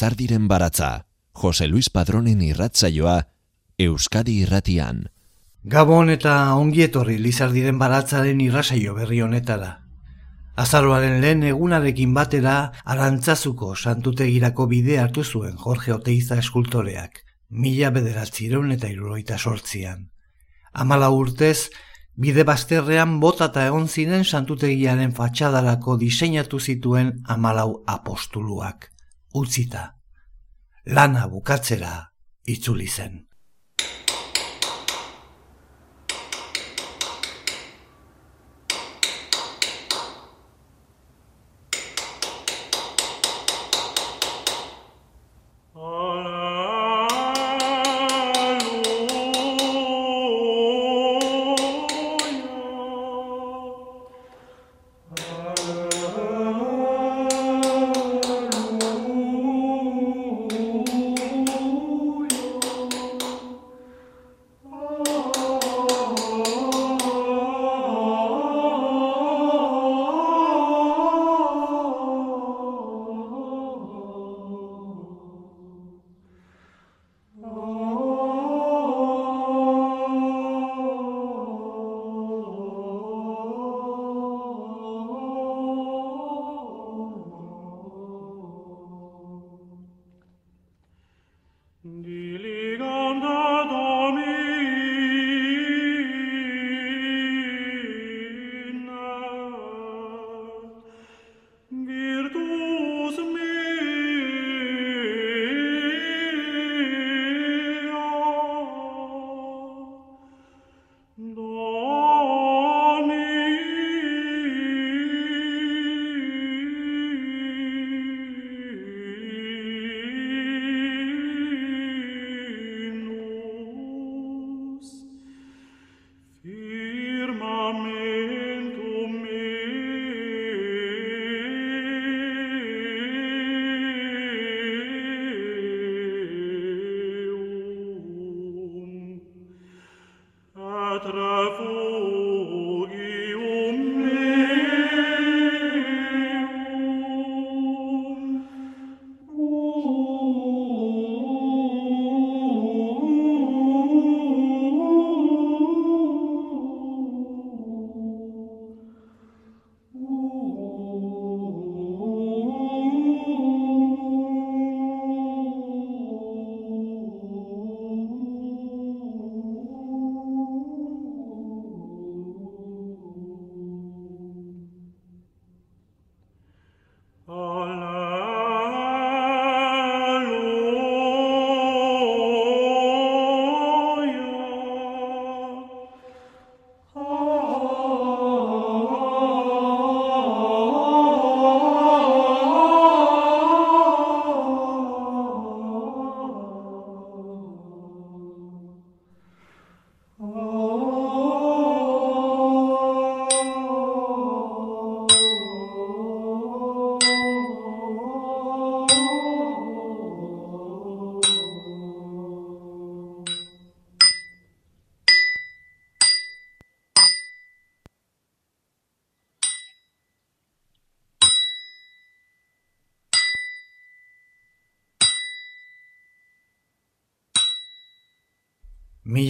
Lizardiren baratza, Jose Luis Padronen irratzaioa, Euskadi irratian. Gabon eta ongietorri Lizardiren baratzaren irratzaio berri honetara. Azaroaren lehen egunarekin batera arantzazuko santutegirako bide hartu zuen Jorge Oteiza eskultoreak, mila bederatzireun eta iruroita sortzian. Amala urtez, bide bazterrean botata egon ziren santutegiaren fatxadarako diseinatu zituen amalau apostuluak utzita. Lana bukatzera itzuli zen. Do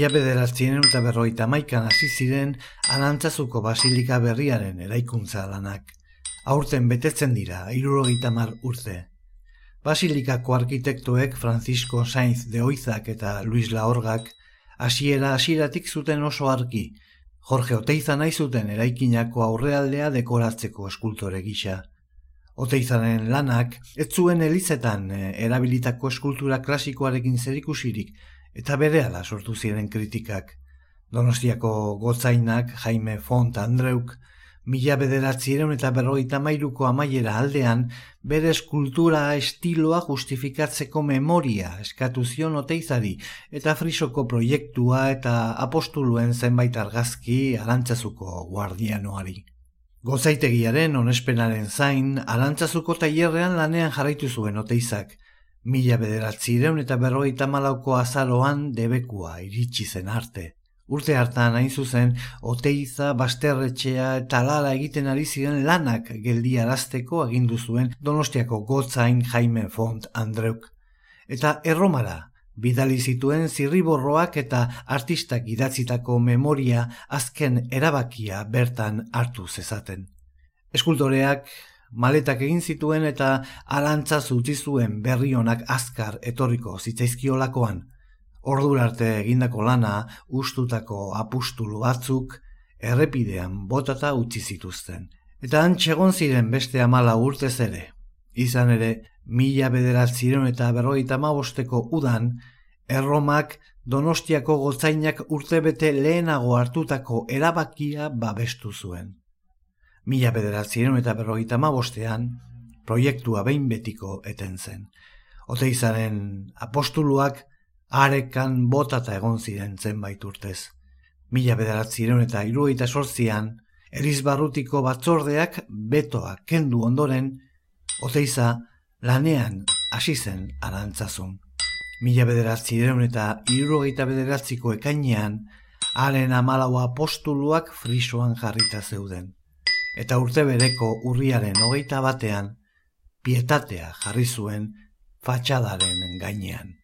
Mila bederatzien eta berroita maikan hasi ziren anantzazuko basilika berriaren eraikuntza lanak. Aurten betetzen dira, irurogeita mar urte. Basilikako arkitektoek Francisco Sainz de Oizak eta Luis Laorgak hasiera hasieratik zuten oso arki, Jorge Oteiza nahi zuten eraikinako aurrealdea dekoratzeko eskultore gisa. Oteizaren lanak, ez zuen elizetan eh, erabilitako eskultura klasikoarekin zerikusirik, eta berehala sortu ziren kritikak. Donostiako gotzainak Jaime Font Andreuk mila bederatzireun eta berroita mairuko amaiera aldean bere eskultura estiloa justifikatzeko memoria eskatu zion oteizari eta frisoko proiektua eta apostuluen zenbait argazki arantzazuko guardianoari. Gozaitegiaren onespenaren zain, arantzazuko tailerrean lanean jarraitu zuen oteizak, Mila bederatzireun eta berroita malauko azaroan debekua iritsi zen arte. Urte hartan hain zuzen, oteiza, basterretxea eta lala egiten ari ziren lanak geldi arazteko agindu zuen donostiako gotzain Jaime Font Andreuk. Eta erromara, bidali zituen zirriborroak eta artistak idatzitako memoria azken erabakia bertan hartu zezaten. Eskultoreak maletak egin zituen eta alantza zutzi zuen berri honak azkar etorriko zitzaizkiolakoan. Ordur arte egindako lana ustutako apustulu batzuk errepidean botata utzi zituzten. Eta antxegon ziren beste amala urtez ere. Izan ere, mila bederatziron eta berroita mabosteko udan, erromak donostiako gotzainak urtebete lehenago hartutako erabakia babestu zuen. Mila bederatziron eta berroita mabostean, proiektua behin betiko eten zen. Oteizaren apostuluak arekan botata egon ziren zenbait urtez. Mila bederatzireun eta iruita sortzian, erizbarrutiko batzordeak betoa kendu ondoren, oteiza lanean hasi zen arantzazun. Mila bederatzireun eta iruita bederatziko ekainean, haren amalaua apostuluak frisoan jarrita zeuden. Eta urte bereko urriaren hogeita batean, pietatea jarri zuen fatxadaren gainean.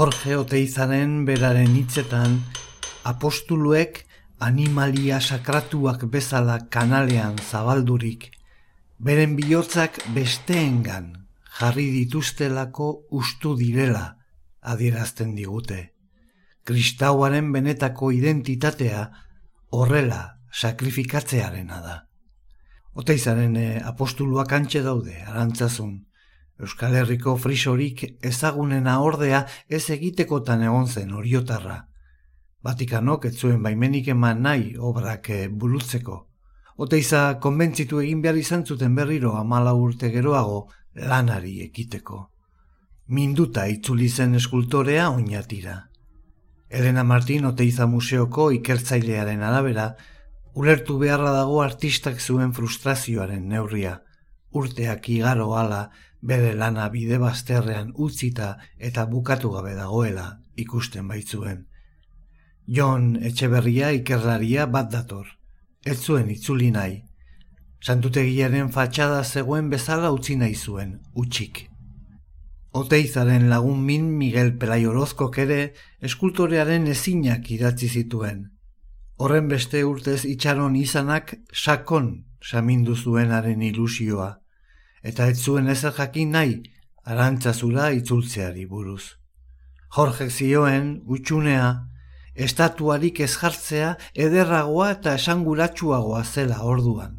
Jorge Oteizanen beraren hitzetan apostuluek animalia sakratuak bezala kanalean zabaldurik, beren bihotzak besteengan jarri dituztelako ustu direla adierazten digute. Kristauaren benetako identitatea horrela sakrifikatzearena da. Oteizaren eh, apostuluak antxe daude, arantzazun, Euskal Herriko frisorik ezagunena ordea ez egitekotan egon zen oriotarra. Vatikanok ez zuen baimenik eman nahi obrak eh, bulutzeko. Oteiza konbentzitu egin behar izan zuten berriro amala urte geroago lanari ekiteko. Minduta itzuli zen eskultorea oinatira. Elena Martin Oteiza Museoko ikertzailearen arabera, ulertu beharra dago artistak zuen frustrazioaren neurria. Urteak igaro ala, bere lana bide bazterrean utzita eta bukatu gabe dagoela ikusten baitzuen. Jon Etxeberria ikerlaria bat dator, ez zuen itzuli nahi. Santutegiaren fatxada zegoen bezala utzi nahi zuen, utxik. Oteizaren lagun min Miguel Pelai Orozkok ere eskultorearen ezinak idatzi zituen. Horren beste urtez itxaron izanak sakon samindu zuenaren ilusioa eta ez zuen ezer jakin nahi arantzazura itzultzeari buruz. Jorge zioen gutxunea, estatuarik ez jartzea ederragoa eta esanguratsuagoa zela orduan.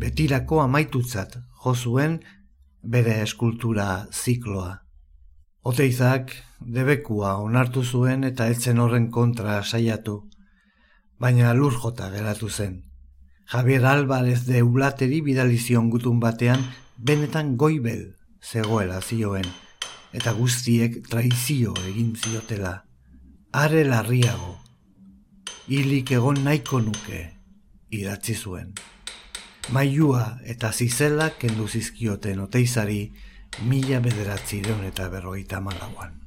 Betirako amaitutzat jo zuen bere eskultura zikloa. Oteizak debekua onartu zuen eta etzen horren kontra saiatu, baina lur jota geratu zen. Javier Álvarez de Ulateri bidalizion gutun batean benetan goibel zegoela zioen, eta guztiek traizio egin ziotela. Are larriago, hilik egon nahiko nuke, idatzi zuen. Maiua eta zizela kendu zizkioten oteizari, mila bederatzi eta berroita malauan.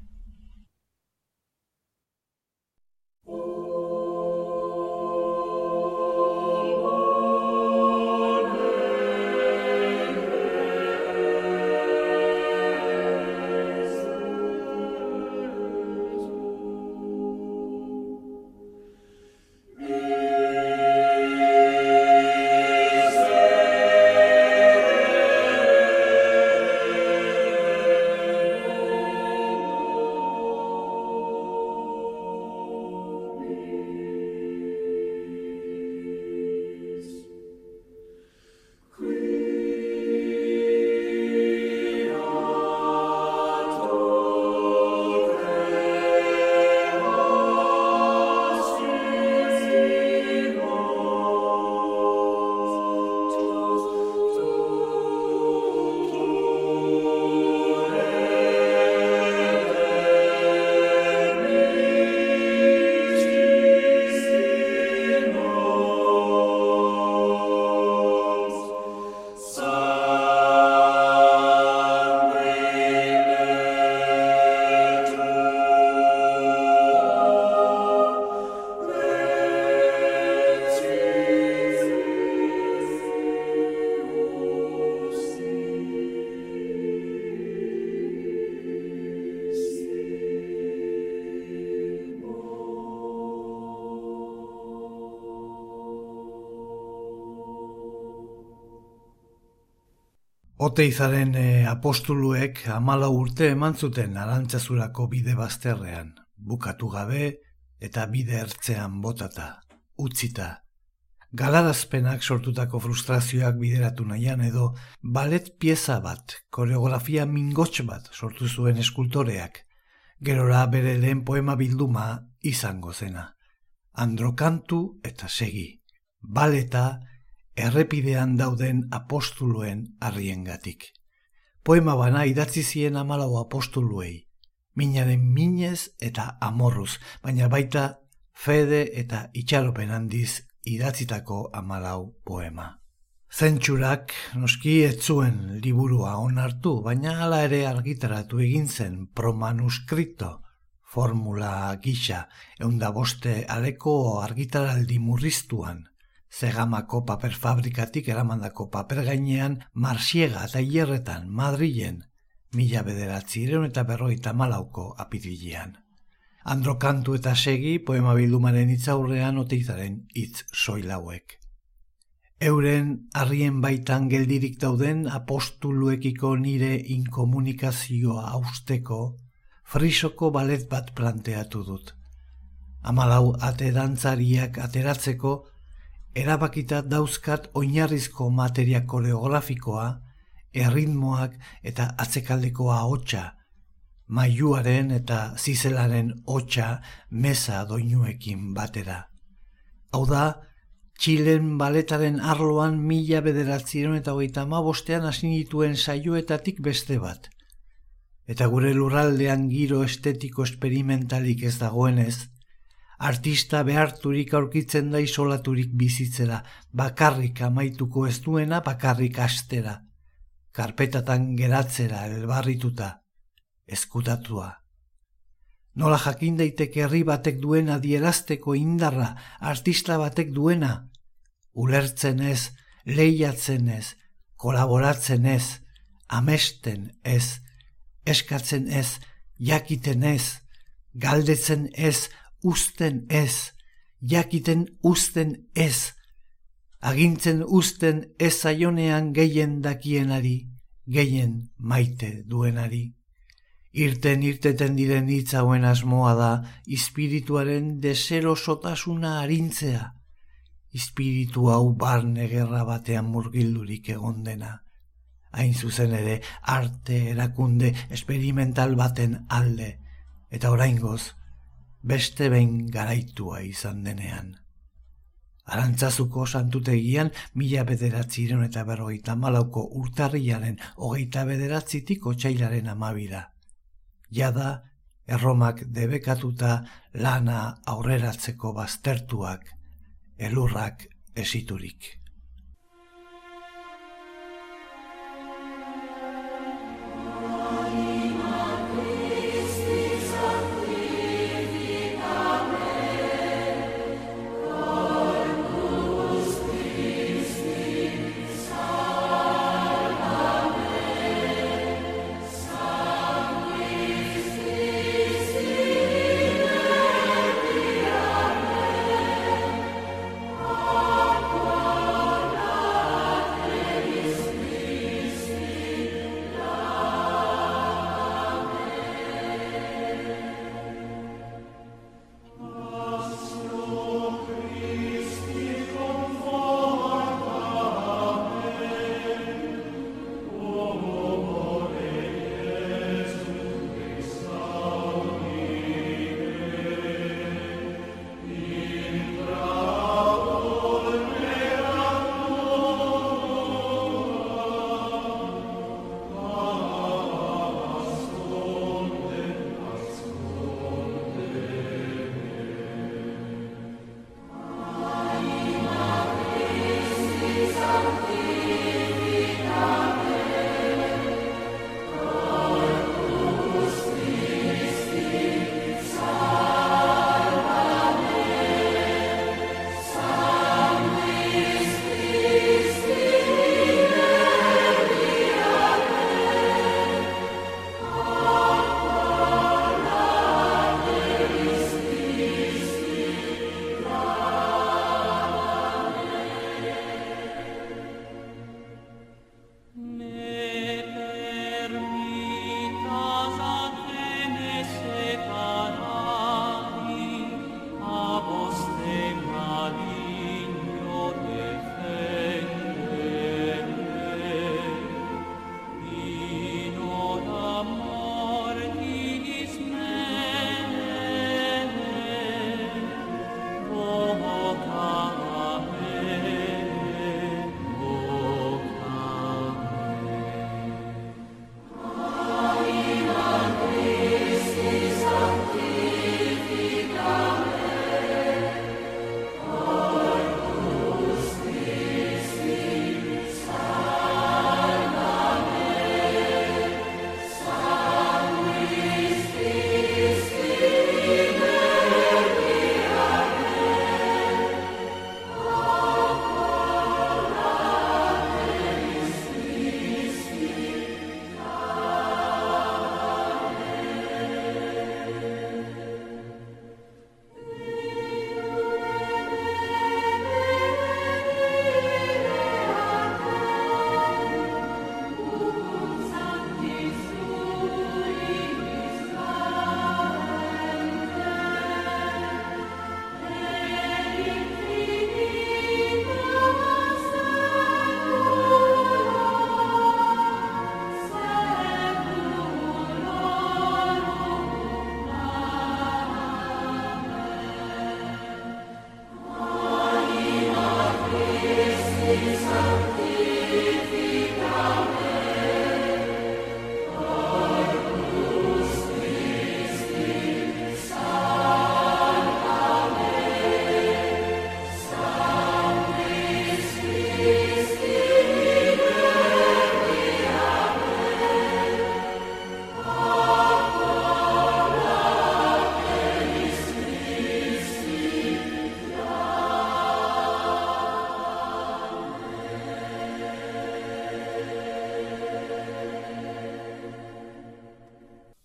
Oteizaren e, apostuluek amala urte eman zuten arantzazurako bide bazterrean, bukatu gabe eta bide ertzean botata, utzita. Galarazpenak sortutako frustrazioak bideratu nahian edo balet pieza bat, koreografia mingotx bat sortu zuen eskultoreak, gerora bere lehen poema bilduma izango zena. Androkantu eta segi, baleta errepidean dauden apostuluen arriengatik. Poema bana idatzi zien amalau apostuluei, minaren minez eta amorruz, baina baita fede eta itxaropen handiz idatzitako amalau poema. Zentsurak noski etzuen liburua onartu, baina hala ere argitaratu egin zen promanuskripto, formula gisa, eunda boste aleko argitaraldi murriztuan, Zegamako paper fabrikatik eramandako paper gainean marsiega eta hierretan Madrilen mila bederatzi eta berroita malauko apirilean. Androkantu eta segi poema bildumaren itzaurrean oteizaren hitz soilauek. Euren harrien baitan geldirik dauden apostuluekiko nire inkomunikazioa austeko frisoko balet bat planteatu dut. Amalau ate dantzariak ateratzeko erabakita dauzkat oinarrizko materia koreografikoa, erritmoak eta atzekaldekoa hotxa, maiuaren eta zizelaren hotxa meza doinuekin batera. Hau da, Txilen baletaren arloan mila bederatzieron eta hogeita ma bostean asinituen saioetatik beste bat. Eta gure lurraldean giro estetiko esperimentalik ez dagoenez, artista beharturik aurkitzen da isolaturik bizitzera, bakarrik amaituko ez duena bakarrik astera, karpetatan geratzera elbarrituta, eskutatua. Nola jakin daiteke herri batek duena dierazteko indarra, artista batek duena, ulertzen ez, lehiatzen ez, kolaboratzen ez, amesten ez, eskatzen ez, jakiten ez, galdetzen ez, usten ez, jakiten usten ez, agintzen usten ez zaionean gehien dakienari, gehien maite duenari. Irten irteten diren hitzauen asmoa da, espirituaren desero sotasuna arintzea, espiritu hau barne gerra batean murgildurik egon dena. hain zuzen ere arte erakunde esperimental baten alde, eta oraingoz beste behin garaitua izan denean. Arantzazuko santutegian mila bederatziren eta berrogeita malauko urtarriaren hogeita bederatzitik otxailaren amabira. Jada, erromak debekatuta lana aurreratzeko baztertuak, elurrak esiturik.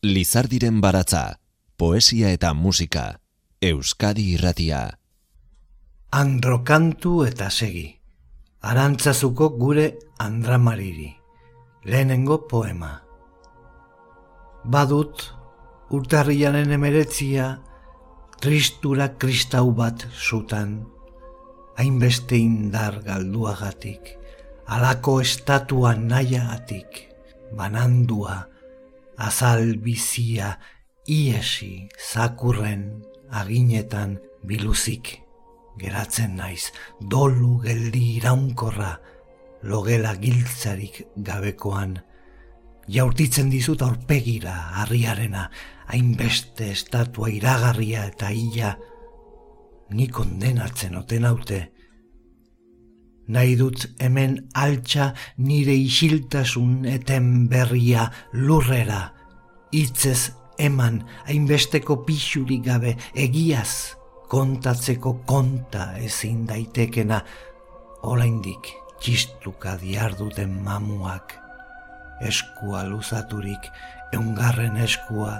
Lizardiren baratza, poesia eta musika, Euskadi irratia. Androkantu eta segi, arantzazuko gure andramariri, lehenengo poema. Badut, urtarrianen emeretzia, tristura kristau bat zutan, hainbeste indar galduagatik, alako estatua nahiagatik, banandua, azal bizia, iesi, zakurren, aginetan, biluzik. Geratzen naiz, dolu geldi iraunkorra, logela giltzarik gabekoan. Jaurtitzen dizut aurpegira, harriarena, hainbeste estatua iragarria eta illa, ni kondenatzen oten haute. Nahi dut hemen altxa nire isiltasun eten berria lurrera, hitzez eman hainbesteko pixurik gabe egiaz kontatzeko konta ezin daitekena. Oraindik txistuka diarduten mamuak eskua luzaturik eungarren eskua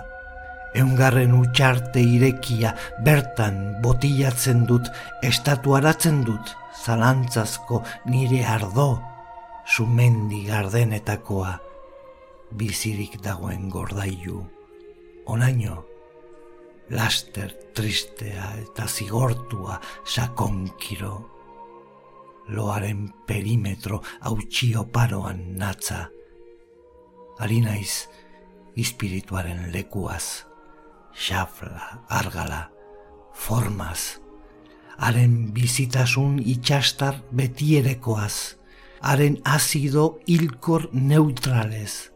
eungarren utxarte irekia bertan botillatzen dut estatuaratzen dut zalantzazko nire ardo sumendi gardenetakoa bizirik dagoen gordailu. Onaino laster tristea eta zigortua sakonkiro. Loaren perimetro hautxio paroan natza. Harinaiz espirituaren lekuaz xafla, argala, formaz haren bizitasun itxastar betierekoaz haren azido hilkor neutralez.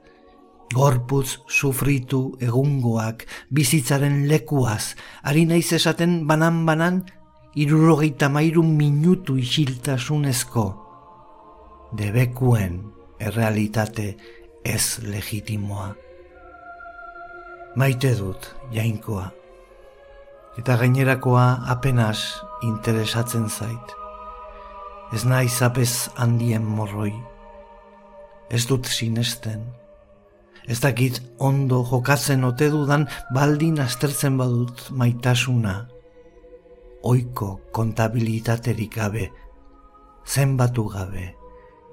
Gorputz sufritu egungoak bizitzaren lekuaz, ari naiz esaten banan-banan irurogeita mairu minutu isiltasunezko, debekuen errealitate ez legitimoa. Maite dut, jainkoa, eta gainerakoa apenas interesatzen zait. Ez naiz apez handien morroi, ez dut sinesten, Ez dakit ondo jokatzen ote dudan baldin aztertzen badut maitasuna. Oiko kontabilitaterik gabe, zenbatu gabe,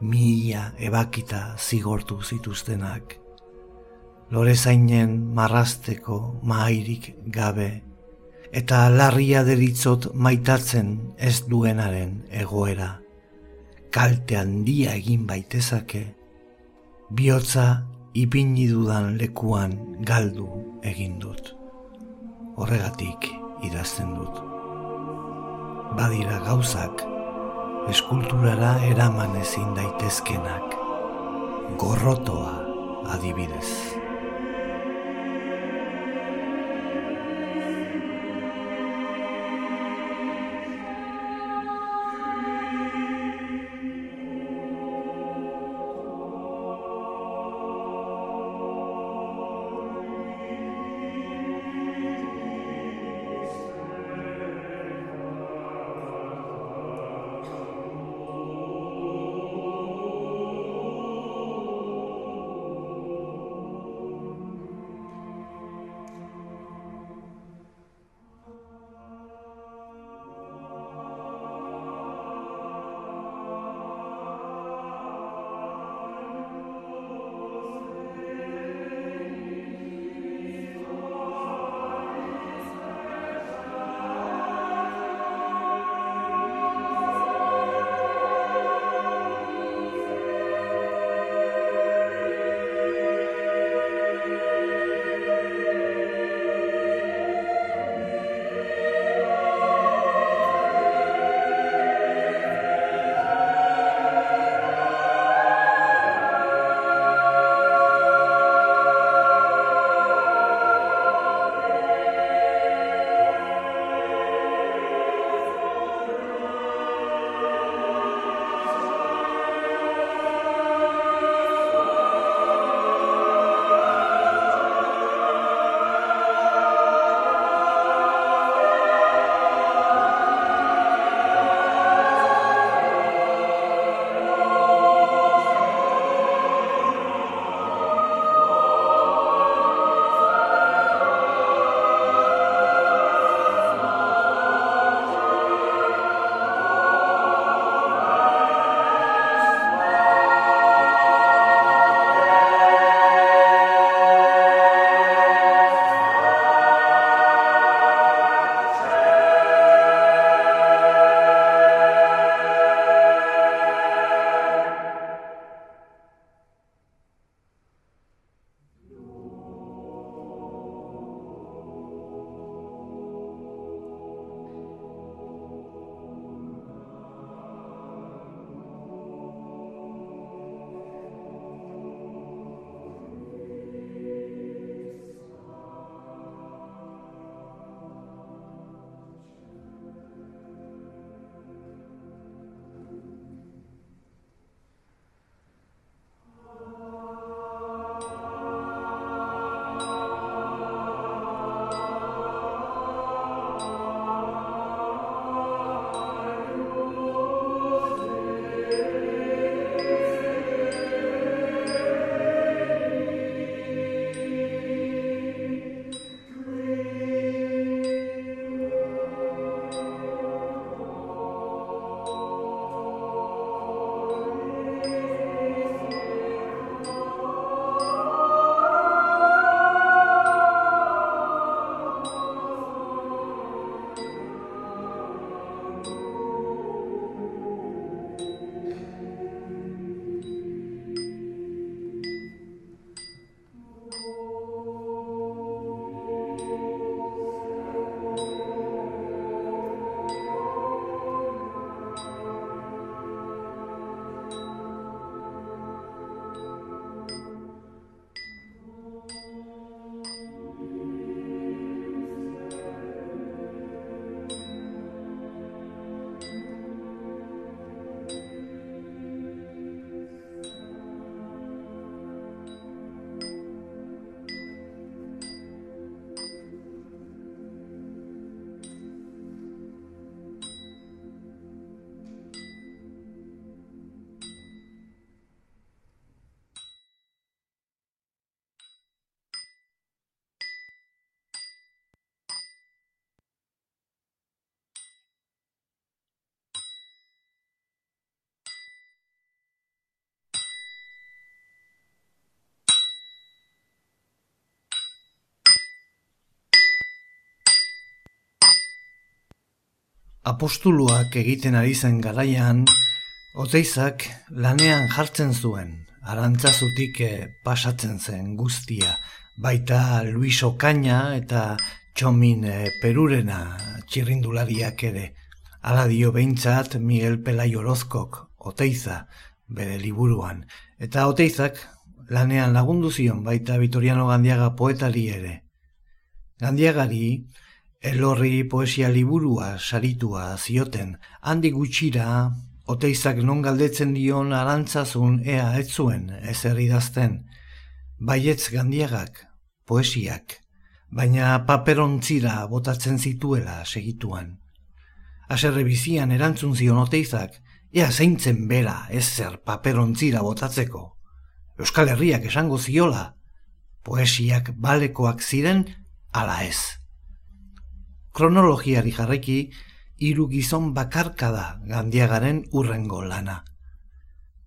mila ebakita zigortu zituztenak. Lore zainen marrasteko mairik gabe, eta larria deritzot maitatzen ez duenaren egoera. Kalte handia egin baitezake, bihotza ipini dudan lekuan galdu egin dut. Horregatik idazten dut. Badira gauzak eskulturara eraman ezin daitezkenak. Gorrotoa adibidez. Apostuluak egiten ari zen garaian, oteizak lanean jartzen zuen, arantzazutik eh, pasatzen zen guztia, baita Luis Okaina eta Txomin eh, Perurena txirrindulariak ere. Ala dio behintzat Miguel Pelai Orozkok, oteiza, bere liburuan. Eta oteizak lanean lagundu zion baita Vitoriano Gandiaga poetari ere. Gandiagari, elorri poesia liburua saritua zioten, handi gutxira, oteizak non galdetzen dion arantzazun ea ez zuen ez idazten. Baietz gandiagak, poesiak, baina paperontzira botatzen zituela segituan. Aserre bizian erantzun zion oteizak, ea zeintzen bera ez zer paperontzira botatzeko. Euskal Herriak esango ziola, poesiak balekoak ziren ala ez. Kronologiari jarreki, hiru gizon bakarka da gandiagaren urrengo lana.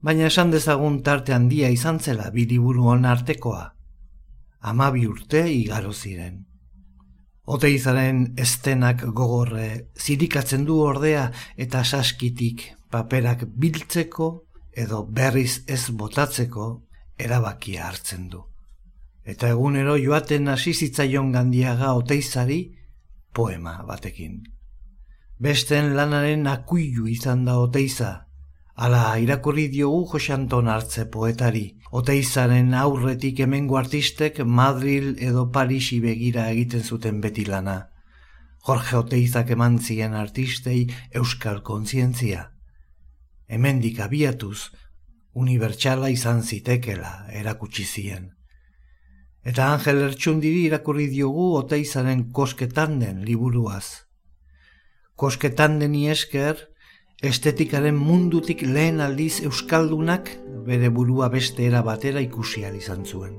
Baina esan dezagun tarte handia izan zela bidiburu hon artekoa. Amabi urte igaro ziren. Oteizaren estenak gogorre zirikatzen du ordea eta saskitik paperak biltzeko edo berriz ez botatzeko erabakia hartzen du. Eta egunero joaten hasi zitzaion gandiaga oteizari poema batekin. Besten lanaren akuilu izan da oteiza, ala irakurri diogu Josanton hartze poetari, Oteizaren aurretik hemengo artistek Madril edo Parisi begira egiten zuten beti lana. Jorge Oteizak eman zien artistei euskal kontzientzia. Hemendik abiatuz, unibertsala izan zitekela erakutsi zien. Eta Angel Ertxundiri irakurri diogu Oteizaren kosketan den liburuaz. Kosketan deni esker, estetikaren mundutik lehen aldiz euskaldunak bere burua beste era batera ikusi izan zuen.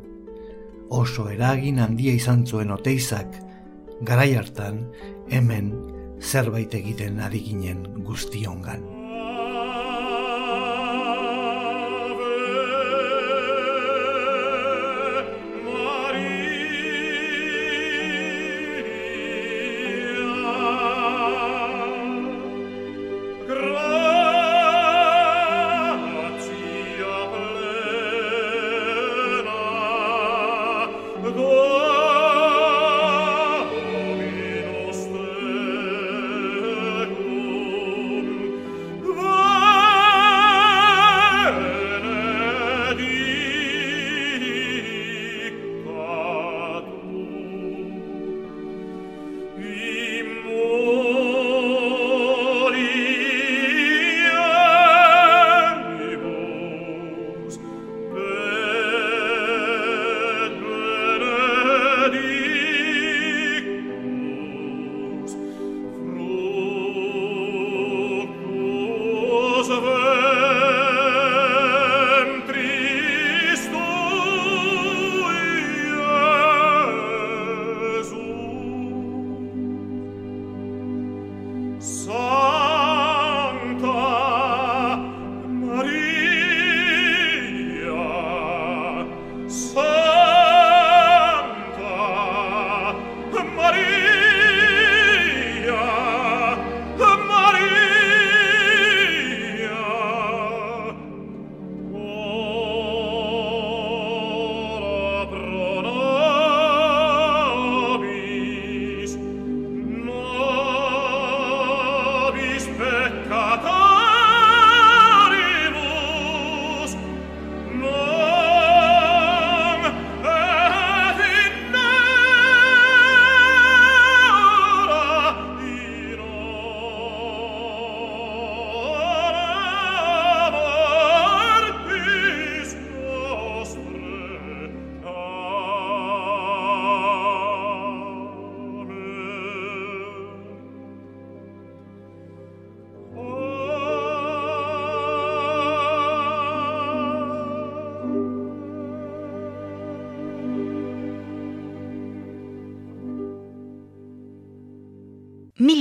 Oso eragin handia izan zuen oteizak, garai hartan hemen zerbait egiten ari ginen guztiongan.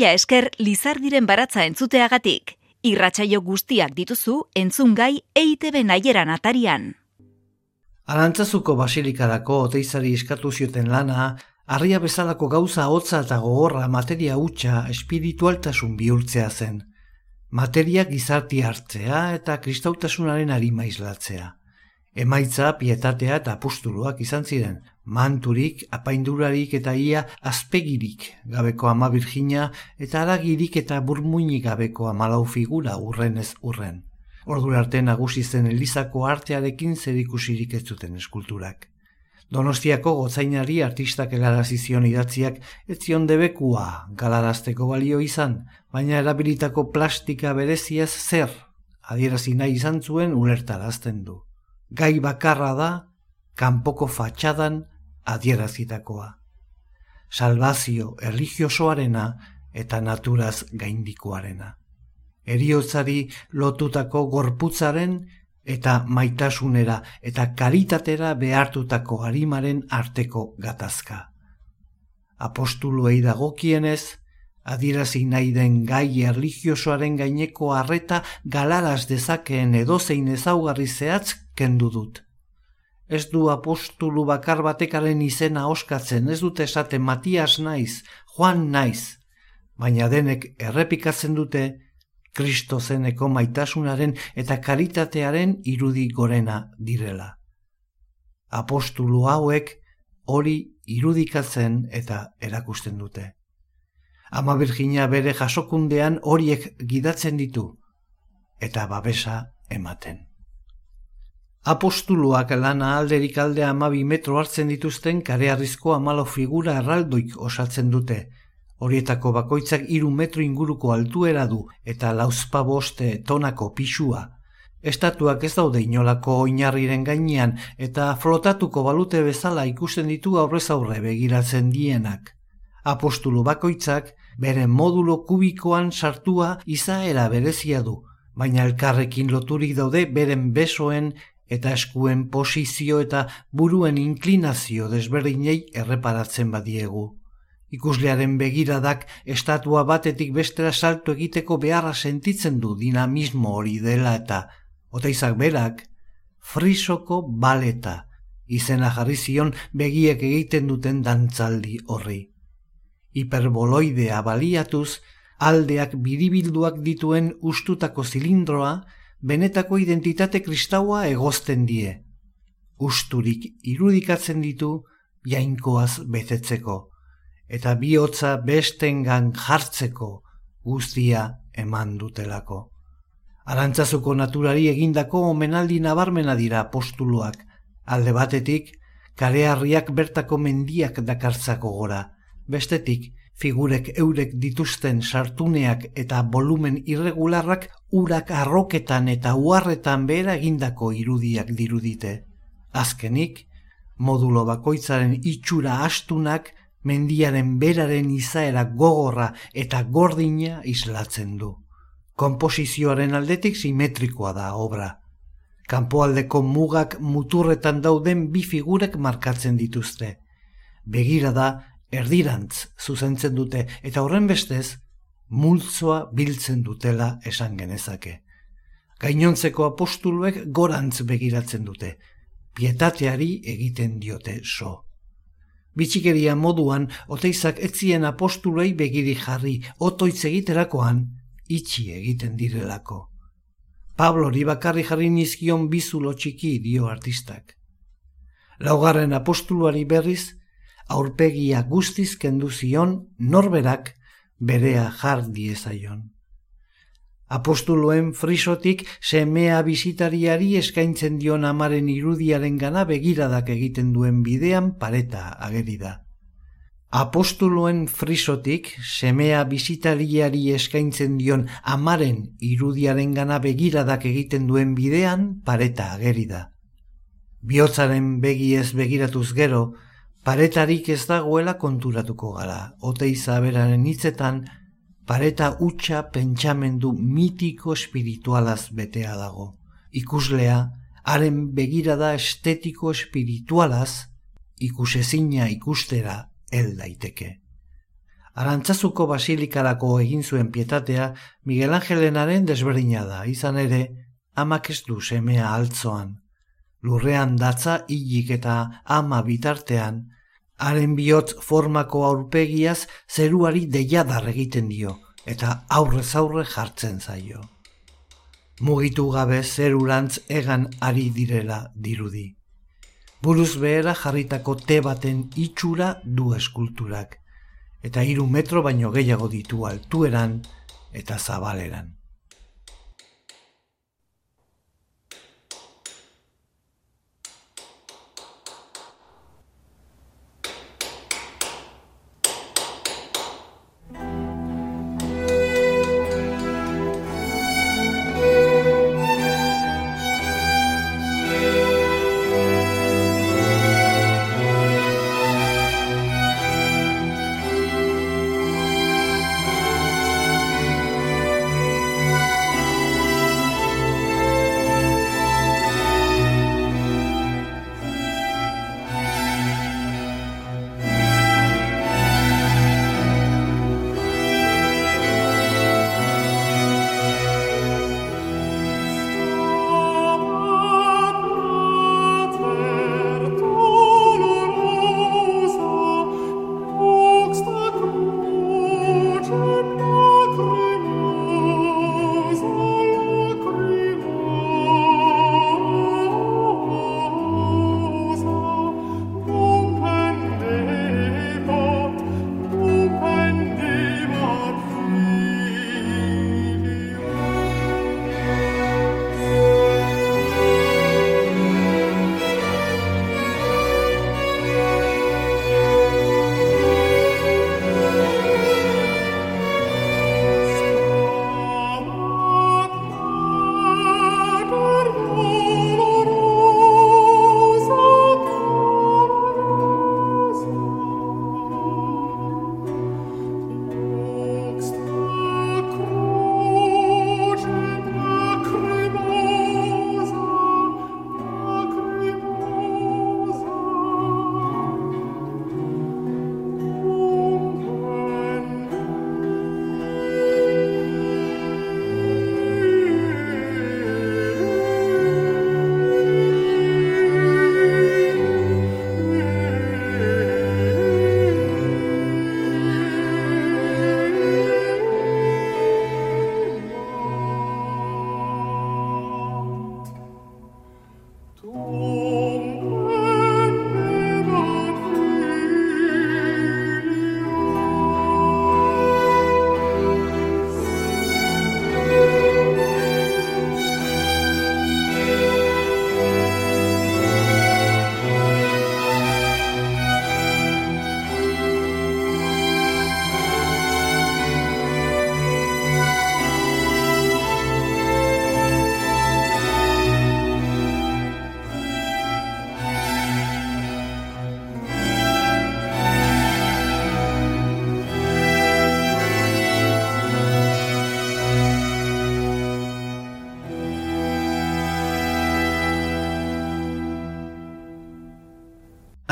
Mila esker Lizardiren baratza entzuteagatik. Irratsaio guztiak dituzu entzungai EITB naieran atarian. Arantzazuko basilikarako oteizari eskatu zioten lana Arria bezalako gauza hotza eta gogorra materia hutsa espiritualtasun bihurtzea zen. Materia gizarti hartzea eta kristautasunaren harima islatzea. Emaitza, pietatea eta apustuluak izan ziren, manturik, apaindurarik eta ia azpegirik gabeko ama Virginia eta aragirik eta burmuinik gabeko amalau figura urren ez urren. Ordura arte nagusi zen Elizako artearekin zerikusirik ez zuten eskulturak. Donostiako gotzainari artistak elarazizion idatziak ez zion debekua galarazteko balio izan, baina erabilitako plastika bereziaz zer, adierazi nahi izan zuen ulertarazten du. Gai bakarra da, kanpoko fatxadan adierazitakoa. Salvazio erligiosoarena eta naturaz gaindikoarena eriotzari lotutako gorputzaren eta maitasunera eta karitatera behartutako harimaren arteko gatazka. Apostuluei dagokienez, adirazi nahi den gai erligiosoaren gaineko harreta galaraz dezakeen edozein ezaugarri zehatz kendu dut. Ez du apostulu bakar batekaren izena oskatzen, ez dute esaten Matias naiz, Juan naiz, baina denek errepikatzen dute Kristo zeneko maitasunaren eta karitatearen irudi gorena direla. Apostulu hauek hori irudikatzen eta erakusten dute. Ama Virginia bere jasokundean horiek gidatzen ditu eta babesa ematen. Apostuluak lana alderik aldea amabi metro hartzen dituzten karearrizko amalo figura erraldoik osatzen dute, Horietako bakoitzak iru metro inguruko altuera du eta lauzpa boste tonako pixua. Estatuak ez daude inolako oinarriren gainean eta flotatuko balute bezala ikusten ditu aurrez aurre begiratzen dienak. Apostulu bakoitzak bere modulo kubikoan sartua izaera berezia du, baina elkarrekin loturik daude beren besoen eta eskuen posizio eta buruen inklinazio desberdinei erreparatzen badiegu. Ikuslearen begiradak estatua batetik bestera salto egiteko beharra sentitzen du dinamismo hori dela eta oteizak berak frisoko baleta izena jarri zion begiek egiten duten dantzaldi horri. Hiperboloidea baliatuz aldeak biribilduak dituen ustutako zilindroa benetako identitate kristaua egozten die. Usturik irudikatzen ditu jainkoaz betetzeko eta bihotza bestengan jartzeko guztia eman dutelako. Arantzazuko naturari egindako omenaldi nabarmena dira postuluak, alde batetik, karearriak bertako mendiak dakartzako gora, bestetik, figurek eurek dituzten sartuneak eta volumen irregularrak urak arroketan eta uarretan behera egindako irudiak dirudite. Azkenik, modulo bakoitzaren itxura astunak mendiaren beraren izaera gogorra eta gordina islatzen du. Komposizioaren aldetik simetrikoa da obra. Kanpoaldeko mugak muturretan dauden bi figurek markatzen dituzte. Begira da erdirantz zuzentzen dute eta horren bestez multzoa biltzen dutela esan genezake. Gainontzeko apostuluek gorantz begiratzen dute. Pietateari egiten diote so. Bitxikeria moduan, oteizak etzien apostulei begiri jarri, otoitz egiterakoan, itxi egiten direlako. Pablori bakarri jarri nizkion bizulo txiki dio artistak. Laugarren apostuluari berriz, aurpegia guztiz kendu zion norberak berea jar diezaion apostuluen frisotik semea bizitariari eskaintzen dion amaren irudiaren gana begiradak egiten duen bidean pareta ageri da. Apostuluen frisotik semea bizitariari eskaintzen dion amaren irudiaren gana begiradak egiten duen bidean pareta ageri da. Biotzaren begiez begiratuz gero, paretarik ez dagoela konturatuko gara, ote izaberaren hitzetan, pareta utxa pentsamendu mitiko espiritualaz betea dago. Ikuslea, haren begirada estetiko espiritualaz, ikusezina ikustera hel daiteke. Arantzazuko basilikarako egin zuen pietatea Miguel Angelenaren desberdina da, izan ere, amak ez du semea altzoan. Lurrean datza hilik eta ama bitartean, haren bihotz formako aurpegiaz zeruari deiadar egiten dio, eta aurrez aurre jartzen zaio. Mugitu gabe zerurantz egan ari direla dirudi. Buruz behera jarritako te baten itxura du eskulturak, eta hiru metro baino gehiago ditu altueran eta zabaleran.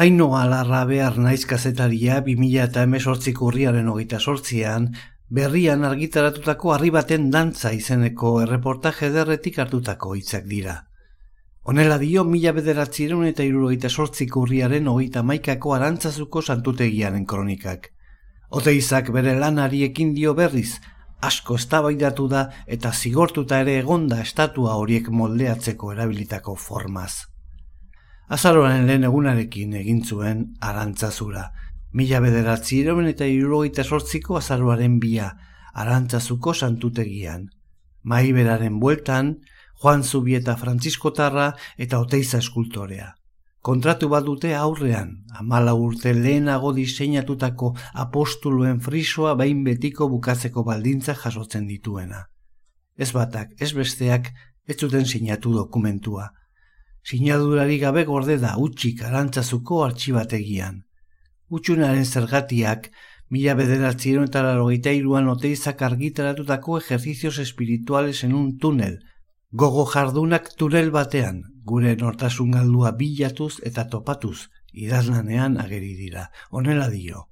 Aino alarra behar naiz kazetaria 2000 eta emezortzik urriaren hogeita sortzian, berrian argitaratutako harri baten dantza izeneko erreportaje derretik hartutako hitzak dira. Honela dio mila bederatzireun eta irurogeita sortzik urriaren hogeita maikako arantzazuko santutegiaren kronikak. Oteizak bere lanari ekin dio berriz, asko eztabaidatu da eta zigortuta ere egonda estatua horiek moldeatzeko erabilitako formaz. Azaroaren lehen egunarekin egin zuen arantzazura. Mila bederatzi eta irurogeita sortziko azaroaren bia, arantzazuko santutegian. Mai beraren bueltan, Juan Zubieta Frantziskotarra eta Oteiza eskultorea. Kontratu bat dute aurrean, amala urte lehenago diseinatutako apostuluen frisoa bain betiko bukatzeko baldintza jasotzen dituena. Ez batak, ez besteak, ez zuten sinatu dokumentua. Sinadurari gabe gorde da utxik arantzazuko artxibategian. Utxunaren zergatiak, mila bederatzieron eta larogeita iruan oteizak argitaratutako ejercicios espirituales en un túnel, gogo jardunak tunel batean, gure nortasun galdua bilatuz eta topatuz, idazlanean ageri dira, onela dio.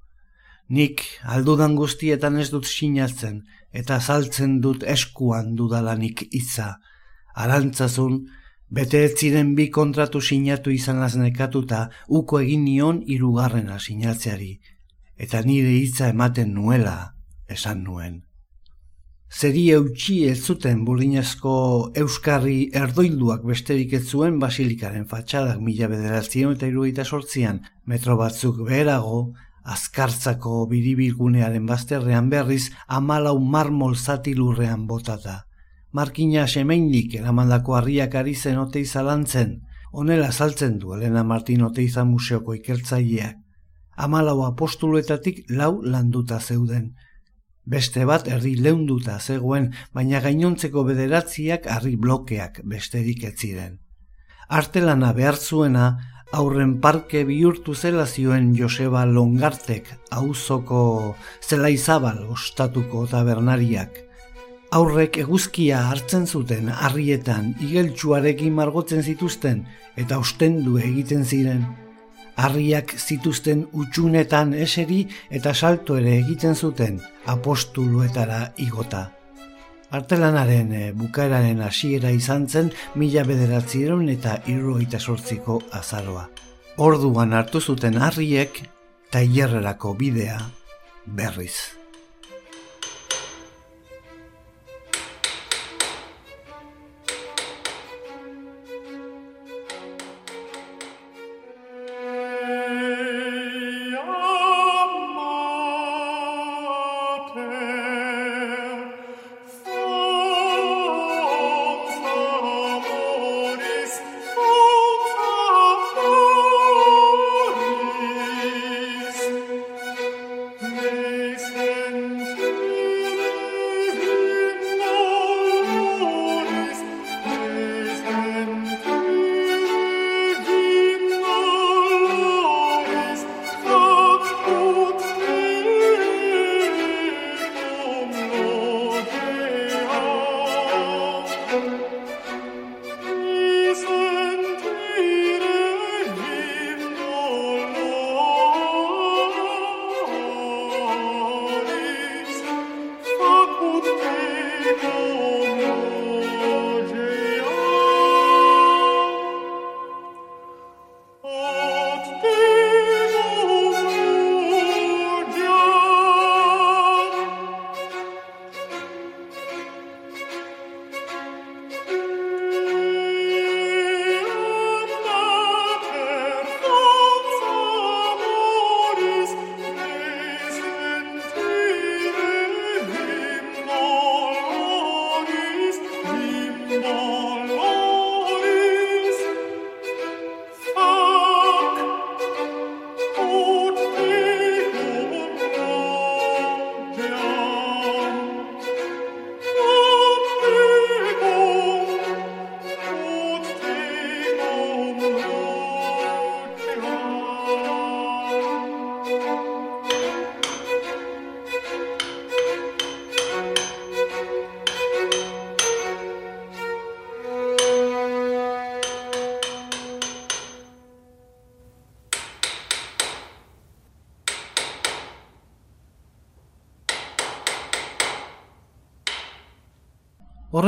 Nik aldudan guztietan ez dut sinatzen, eta saltzen dut eskuan dudalanik itza, arantzazun, Bete ez ziren bi kontratu sinatu izan nekatuta uko egin nion hirugarrena sinatzeari, eta nire hitza ematen nuela, esan nuen. Zeri eutxi ez zuten burdinazko euskarri erdoilduak besterik ez zuen basilikaren fatxadak mila bederazion eta iruita sortzian, metro batzuk beherago, azkartzako biribilgunearen bazterrean berriz amalau marmol zati lurrean botata. Markina semeindik eramandako harriak ari zen otei zalantzen, onela saltzen du Elena Martin oteiza museoko ikertzaileak. Amalau apostuluetatik lau landuta zeuden, Beste bat erdi leunduta zegoen, baina gainontzeko bederatziak harri blokeak besterik ez ziren. Artelana behar zuena, aurren parke bihurtu zela zioen Joseba Longartek auzoko zelaizabal ostatuko tabernariak. Aurrek eguzkia hartzen zuten harrietan igeltsuarekin margotzen zituzten eta ostendu egiten ziren harriak zituzten utxunetan eseri eta salto ere egiten zuten apostuluetara igota. Artelanaren e, bukaeraren hasiera izan zen mila bederatzieron eta irroita sortziko azaroa. Orduan hartu zuten harriek tailerrerako bidea berriz.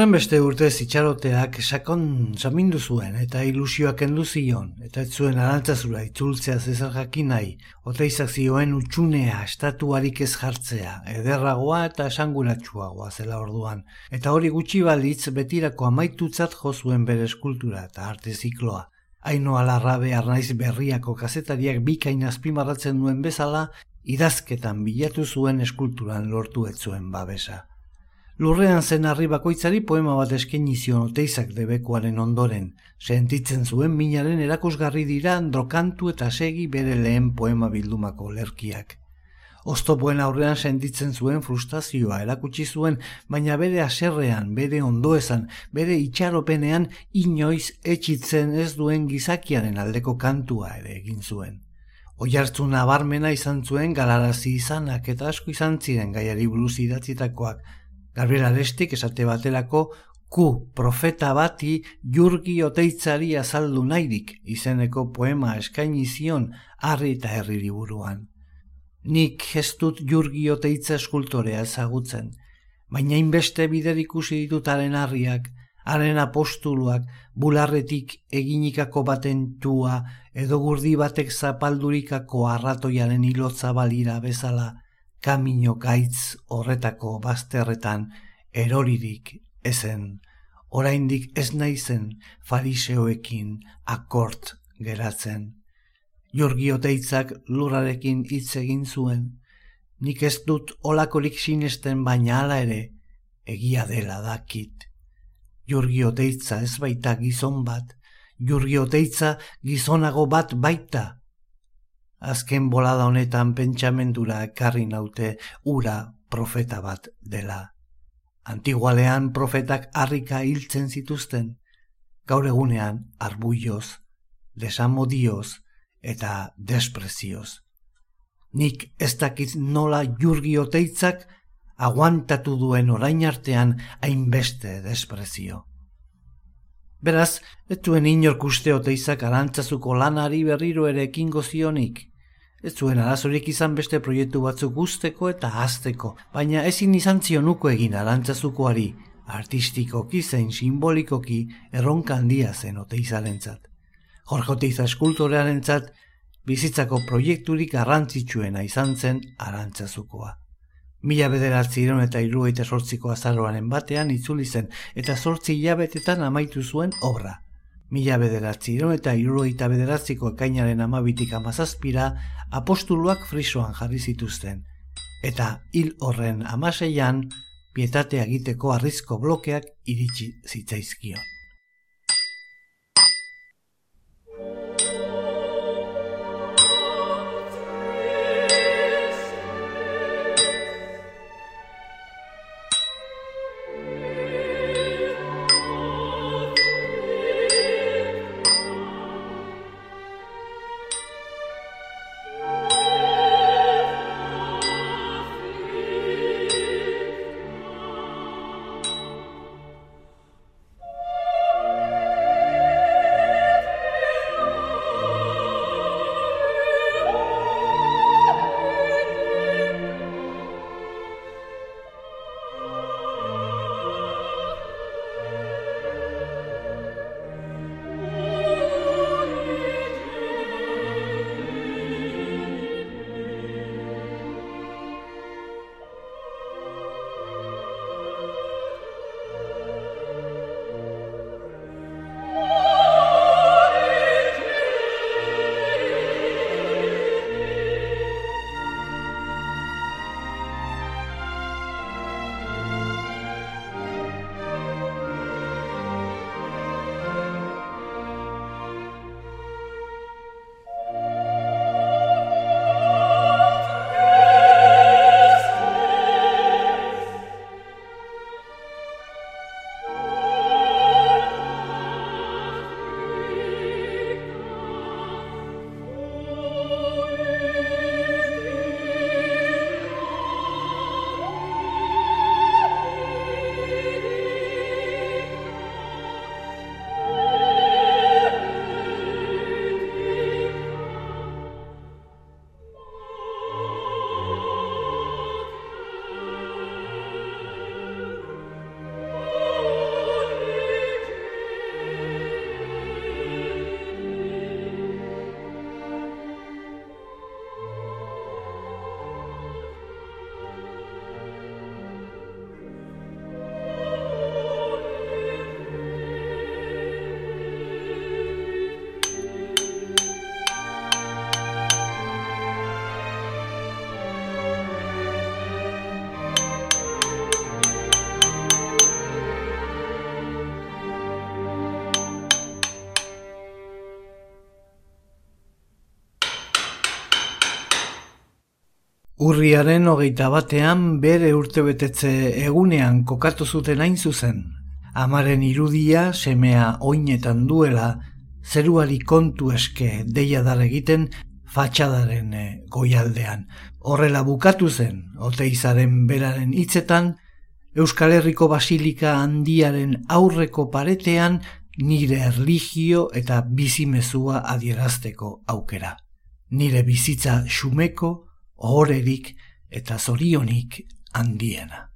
Horren beste urte zitxaroteak sakon zamindu zuen eta ilusioak endu zion, eta ez zuen arantzazura itzultzea zezar jakin nahi, oteizak zioen utxunea estatuarik ez jartzea, ederragoa eta esanguratsuagoa zela orduan, eta hori gutxi balitz betirako amaitutzat jo zuen bere eskultura eta arte zikloa. Aino alarrabe arnaiz berriako kazetariak bikain azpimarratzen duen bezala, idazketan bilatu zuen eskulturan lortu ez zuen babesa. Lurrean zen harri bakoitzari poema bat eskaini zion oteizak debekuaren ondoren. Sentitzen zuen minaren erakusgarri dira androkantu eta segi bere lehen poema bildumako lerkiak. Oztopoen aurrean sentitzen zuen frustazioa erakutsi zuen, baina bere aserrean, bere ondoezan, bere itxaropenean inoiz etxitzen ez duen gizakiaren aldeko kantua ere egin zuen. Oiartzu nabarmena izan zuen galarazi izanak eta asko izan ziren gaiari buruz idatzitakoak, Gabriel Arestik esate batelako ku profeta bati jurgi oteitzari azaldu nahirik izeneko poema eskaini zion harri eta herri liburuan. Nik ez dut jurgi oteitza eskultorea ezagutzen, baina inbeste bider ikusi ditutaren harriak, haren apostuluak bularretik eginikako baten tua edo gurdi batek zapaldurikako arratoiaren hilotza balira bezala kamino gaitz horretako bazterretan eroririk ezen, oraindik ez naizen fariseoekin akort geratzen. Jorgi oteitzak lurarekin hitz egin zuen, nik ez dut olakorik sinesten baina hala ere, egia dela dakit. Jurgi oteitza ez baita gizon bat, jurgi oteitza gizonago bat baita. Azken bolada honetan pentsamendura ekarri naute ura profeta bat dela. Antigualean profetak harrika hiltzen zituzten, gaur egunean arbuioz, desamodioz eta desprezioz. Nik ez dakit nola jurgi oteitzak aguantatu duen orain artean hainbeste desprezio. Beraz, ez zuen inork uste oteizak arantzazuko lanari berriro ere ekingo zionik. Ez zuen arazorik izan beste proiektu batzuk guzteko eta azteko, baina ezin izan zionuko egin arantzazukoari, artistikoki zein simbolikoki erronka handia zen oteizaren zat. Jorge Oteiza eskultorearen zat, bizitzako proiekturik garrantzitsuena izan zen arantzazukoa. Mila bederatzi iron eta irugaita sortziko azaroaren batean itzuli zen eta sortzi hilabetetan amaitu zuen obra. Mila bederatzi eta irugaita bederatziko ekainaren amabitik amazazpira apostuluak frisoan jarri zituzten. Eta hil horren amaseian, pietatea egiteko arrizko blokeak iritsi zitzaizkion. Urriaren hogeita batean bere urtebetetze egunean kokatu zuten hain zuzen. Amaren irudia semea oinetan duela, zeruari kontu eske deia dar egiten fatxadaren eh, goialdean. Horrela bukatu zen, oteizaren beraren hitzetan, Euskal Herriko Basilika handiaren aurreko paretean nire erligio eta bizimezua adierazteko aukera. Nire bizitza xumeko, ohorerik eta zorionik handiena.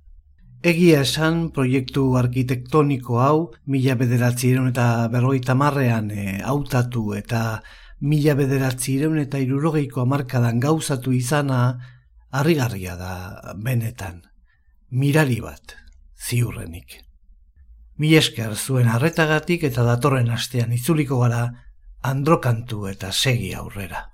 Egia esan proiektu arkitektoniko hau mila bederatzi eta berroita marrean e, hautatu eta mila bederatzi eta irurogeiko amarkadan gauzatu izana harrigarria da benetan. Mirari bat, ziurrenik. Mi esker zuen arretagatik eta datorren astean itzuliko gara androkantu eta segi aurrera.